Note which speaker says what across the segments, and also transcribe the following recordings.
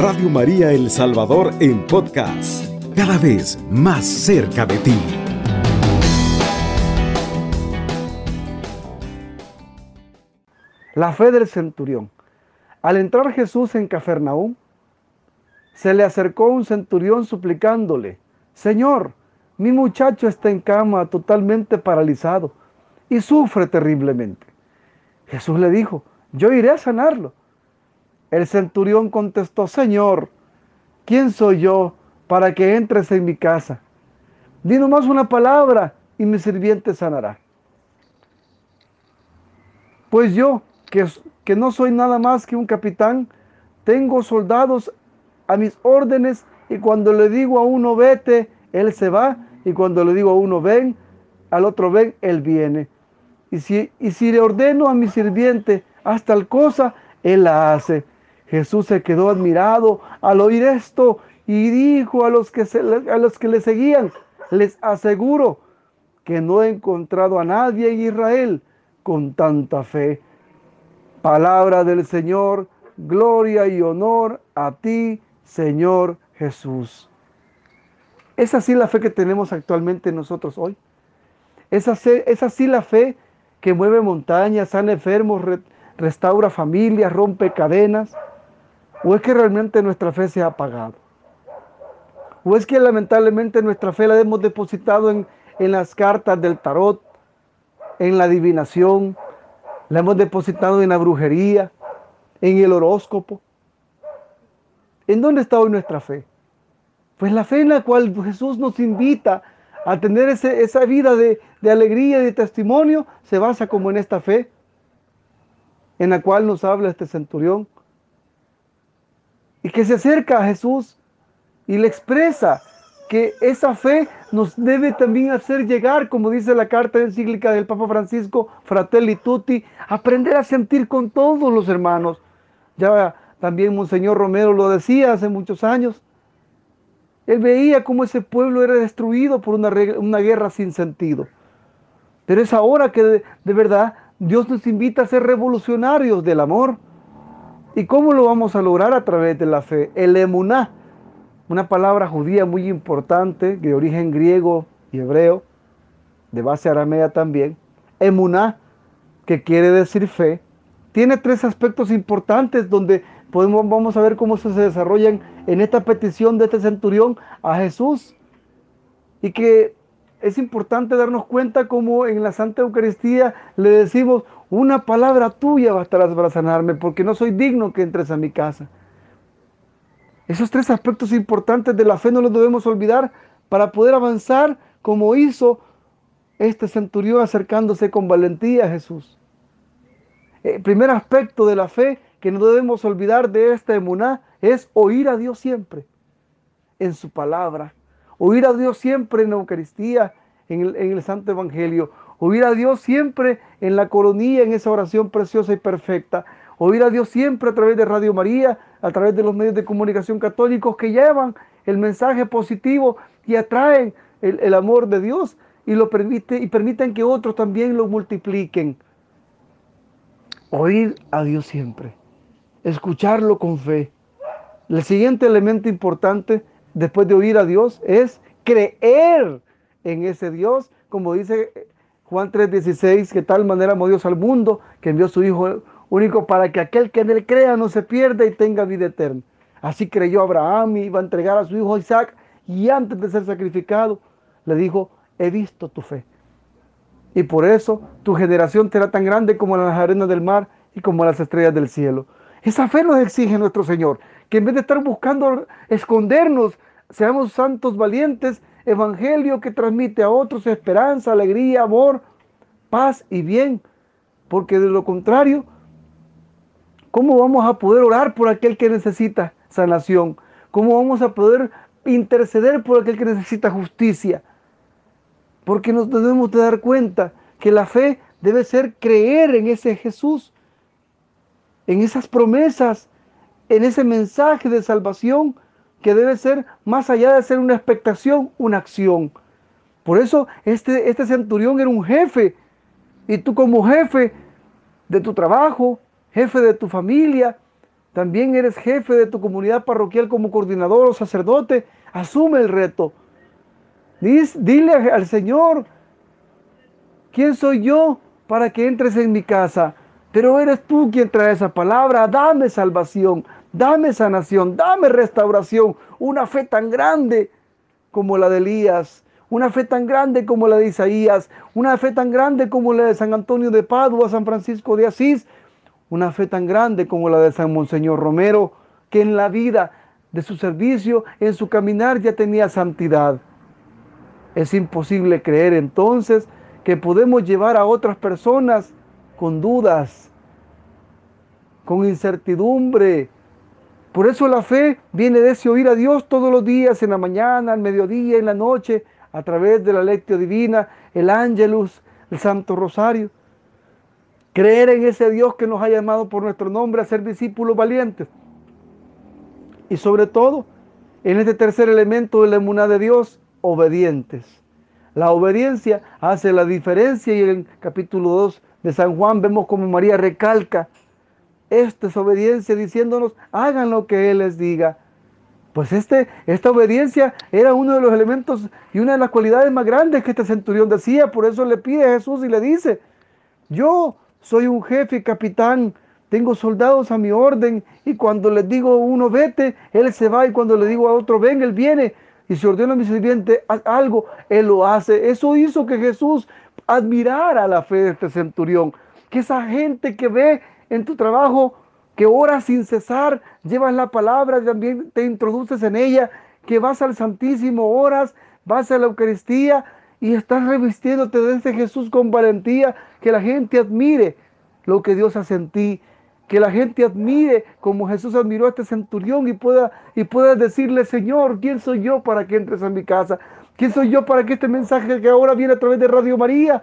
Speaker 1: Radio María El Salvador en podcast, cada vez más cerca de ti.
Speaker 2: La fe del centurión. Al entrar Jesús en Cafarnaúm, se le acercó un centurión suplicándole, Señor, mi muchacho está en cama totalmente paralizado y sufre terriblemente. Jesús le dijo, yo iré a sanarlo. El centurión contestó, Señor, ¿quién soy yo para que entres en mi casa? Di nomás una palabra y mi sirviente sanará. Pues yo, que, que no soy nada más que un capitán, tengo soldados a mis órdenes y cuando le digo a uno vete, él se va y cuando le digo a uno ven, al otro ven, él viene. Y si, y si le ordeno a mi sirviente haz tal cosa, él la hace. Jesús se quedó admirado al oír esto y dijo a los que, a los que le seguían, les aseguro que no he encontrado a nadie en Israel con tanta fe. Palabra del Señor, gloria y honor a ti, Señor Jesús. ¿Es así la fe que tenemos actualmente nosotros hoy? ¿Es así, la fe que mueve montañas, sana enfermos, restaura familias, rompe cadenas? ¿O es que realmente nuestra fe se ha apagado? ¿O es que lamentablemente nuestra fe la hemos depositado en, en las cartas del tarot, en la adivinación, la hemos depositado en la brujería, en el horóscopo? ¿En dónde está hoy nuestra fe? Pues la fe en la cual Jesús nos invita a tener esa vida de, de alegría y de testimonio se basa como en esta fe en la cual nos habla este centurión que se acerca a Jesús y le expresa que esa fe nos debe también hacer llegar, como dice la carta encíclica del Papa Francisco, Fratelli Tutti, aprender a sentir con todos los hermanos. Ya también Monseñor Romero lo decía hace muchos años. Él veía cómo ese pueblo era destruido por una, una guerra sin sentido. Pero es ahora que de, de, verdad Dios nos invita a ser revolucionarios del amor. ¿Y cómo lo vamos a lograr a través de la fe? El emuná, una palabra judía muy importante, de origen griego y hebreo, de base aramea también. Emuná, que quiere decir fe, tiene tres aspectos importantes donde podemos, vamos a ver cómo se desarrollan en esta petición de este centurión a Jesús. Y que es importante darnos cuenta como en la Santa Eucaristía le decimos, una palabra tuya bastará para sanarme, porque no soy digno que entres a mi casa. Esos tres aspectos importantes de la fe no los debemos olvidar para poder avanzar como hizo este centurión acercándose con valentía a Jesús. El primer aspecto de la fe que no debemos olvidar de esta emuná es oír a Dios siempre en su palabra, oír a Dios siempre en la Eucaristía, en el, en el, Santo Evangelio, oír a Dios siempre en la coronilla, en esa oración preciosa y perfecta, oír a Dios siempre a través de Radio María, a través de los medios de comunicación católicos que llevan el mensaje positivo y atraen el, el amor de Dios y lo permite y permiten que otros también lo multipliquen. Oír a Dios siempre escucharlo con fe. El siguiente elemento importante después de oír a Dios es creer en ese Dios, como dice Juan 3:16, que tal manera amó Dios al mundo, que envió su Hijo único para que aquel que en él crea no se pierda y tenga vida eterna. Así creyó Abraham y iba a entregar a su hijo Isaac y antes de ser sacrificado le dijo, he visto tu fe. Y por eso tu generación será tan grande como las arenas del mar y como las estrellas del cielo. Esa fe nos exige nuestro Señor, que en vez de estar buscando escondernos, seamos santos valientes, evangelio que transmite a otros esperanza, alegría, amor, paz y bien. Porque de lo contrario, ¿cómo vamos a poder orar por aquel que necesita sanación? ¿Cómo vamos a poder interceder por aquel que necesita justicia? Porque nos debemos de dar cuenta que la fe debe ser creer en ese Jesús en esas promesas, en ese mensaje de salvación que debe ser más allá de ser una expectación, una acción. Por eso este, este centurión era un jefe y tú como jefe de tu trabajo, jefe de tu familia, también eres jefe de tu comunidad parroquial como coordinador o sacerdote, asume el reto. dile al Señor, ¿quién soy yo para que entres en mi casa? Pero eres tú quien trae esa palabra, dame salvación, dame sanación, dame restauración, una fe tan grande como la de Elías, una fe tan grande como la de Isaías, una fe tan grande como la de San Antonio de Padua, San Francisco de Asís, una fe tan grande como la de San Monseñor Romero, que en la vida de su servicio, en su caminar ya tenía santidad. Es imposible creer entonces que podemos llevar a otras personas con dudas, con incertidumbre. Por eso la fe viene de ese oír a Dios todos los días, en la mañana, al mediodía, en la noche, a través de la lectio divina, el ángelus, el santo rosario. Creer en ese Dios que nos ha llamado por nuestro nombre a ser discípulos valientes. Y sobre todo, en este tercer elemento de la emuná de Dios, obedientes. La obediencia hace la diferencia y en el capítulo 2 de San Juan vemos como María recalca esta es obediencia diciéndonos, hagan lo que Él les diga. Pues este, esta obediencia era uno de los elementos y una de las cualidades más grandes que este centurión decía. Por eso le pide a Jesús y le dice, yo soy un jefe capitán, tengo soldados a mi orden y cuando les digo a uno vete, él se va y cuando le digo a otro ven, él viene. Y si ordeno a mi sirviente algo, él lo hace. Eso hizo que Jesús admirara la fe de este centurión. Que esa gente que ve en tu trabajo, que oras sin cesar, llevas la palabra, también te introduces en ella, que vas al Santísimo, oras, vas a la Eucaristía y estás revistiéndote de Jesús con valentía, que la gente admire lo que Dios hace en ti, que la gente admire como Jesús admiró a este centurión y pueda, y pueda decirle, Señor, ¿quién soy yo para que entres a mi casa? ¿Quién soy yo para que este mensaje que ahora viene a través de Radio María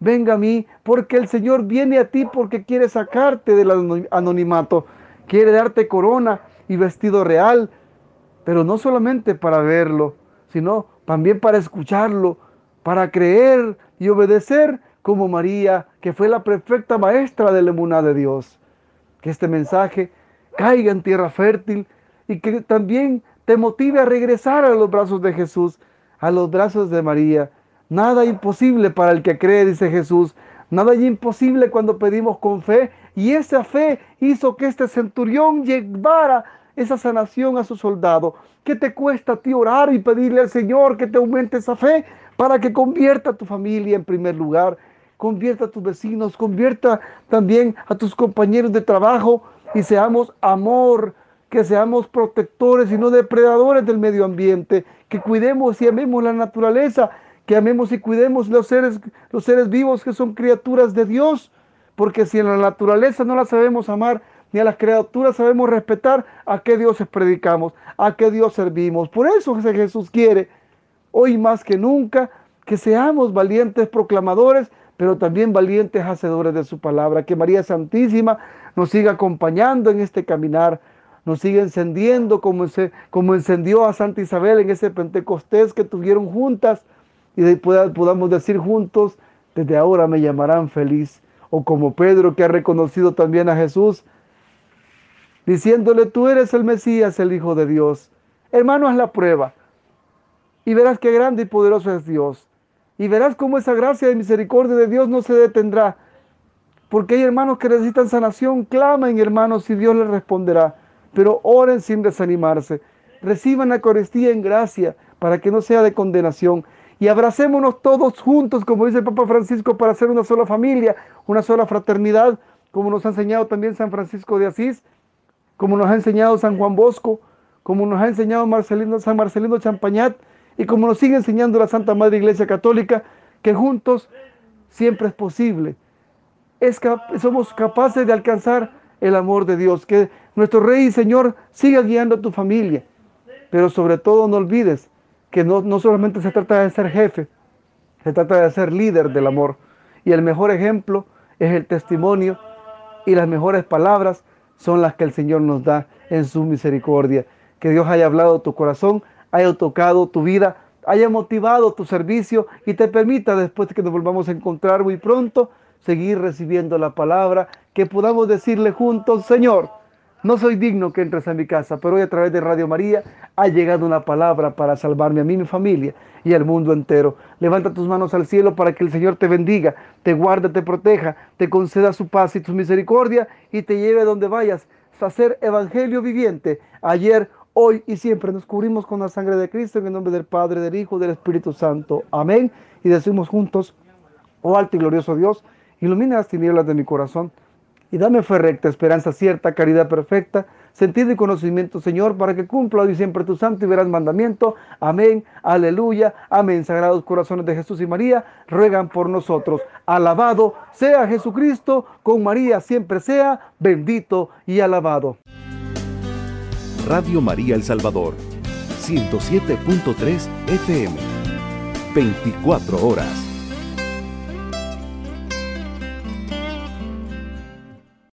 Speaker 2: venga a mí? Porque el Señor viene a ti porque quiere sacarte del anonimato, quiere darte corona y vestido real, pero no solamente para verlo, sino también para escucharlo, para creer y obedecer como María, que fue la perfecta maestra de la emuná de Dios que este mensaje caiga en tierra fértil y que también te motive a regresar a los brazos de Jesús, a los brazos de María. Nada imposible para el que cree, dice Jesús. Nada imposible cuando pedimos con fe. Y esa fe hizo que este centurión llevara esa sanación a su soldado. ¿Qué te cuesta a ti orar y pedirle al Señor que te aumente esa fe para que convierta a tu familia en primer lugar convierta a tus vecinos, convierta también a tus compañeros de trabajo y seamos amor, que seamos protectores y no depredadores del medio ambiente, que cuidemos y amemos la naturaleza, que amemos y cuidemos los seres, los seres vivos que son criaturas de Dios, porque si en la naturaleza no la sabemos amar, ni a las criaturas sabemos respetar, ¿a qué dioses predicamos? ¿A qué Dios servimos? Por eso Jesús quiere, hoy más que nunca, que seamos valientes proclamadores pero también valientes hacedores de su palabra. Que María Santísima nos siga acompañando en este caminar, nos siga encendiendo como, como encendió a Santa Isabel en ese Pentecostés que tuvieron juntas y podamos decir juntos, desde ahora me llamarán feliz. O como Pedro que ha reconocido también a Jesús, diciéndole, tú eres el Mesías, el Hijo de Dios. Hermano, haz la prueba y verás qué grande y poderoso es Dios y verás cómo esa gracia de misericordia de Dios no se detendrá. Porque hay hermanos que necesitan sanación, clamen hermanos y Dios les responderá. Pero oren sin desanimarse. Reciban la Eucaristía en gracia para que no sea de condenación. Y abracémonos todos juntos, como dice el Papa Francisco, para ser una sola familia, una sola fraternidad, como nos ha enseñado también San Francisco de Asís, como nos ha enseñado San Juan Bosco, como nos ha enseñado Marcelino, San Marcelino Champañat, y como nos sigue enseñando la Santa Madre Iglesia Católica, que juntos siempre es posible. somos capaces de alcanzar el amor de Dios. Que nuestro Rey y Señor siga guiando a tu familia. Pero sobre todo no olvides que no, no solamente se trata de ser jefe, se trata de ser líder del amor. Y el mejor ejemplo es el testimonio y las mejores palabras son las que el Señor nos da en su misericordia. Que Dios haya hablado tu corazón haya tocado tu vida, haya motivado tu servicio y te permita después de que nos volvamos a encontrar muy pronto, seguir recibiendo la palabra, que podamos decirle juntos, Señor, No soy digno que entres a mi casa, pero hoy a través de Radio María ha llegado una palabra para salvarme a mí, mi familia y al mundo entero. Levanta tus manos al cielo para que el Señor te bendiga, te guarde, te proteja, te conceda su paz y tu misericordia y te lleve donde vayas a ser evangelio viviente. Ayer, hoy y siempre nos cubrimos con la sangre de Cristo en el nombre del Padre, del Hijo, del Espíritu Santo. Amén. Y decimos juntos, oh alto y glorioso Dios, ilumina las tinieblas de mi corazón y dame fe recta, esperanza cierta, caridad perfecta, sentido y conocimiento, Señor, para que cumpla hoy siempre tu santo y verás mandamiento. Amén, aleluya, amén. Sagrados corazones de Jesús y María, ruegan por nosotros. Alabado sea Jesucristo, con María siempre sea bendito y alabado.
Speaker 1: Radio María El Salvador, 107.3 FM, 24 horas.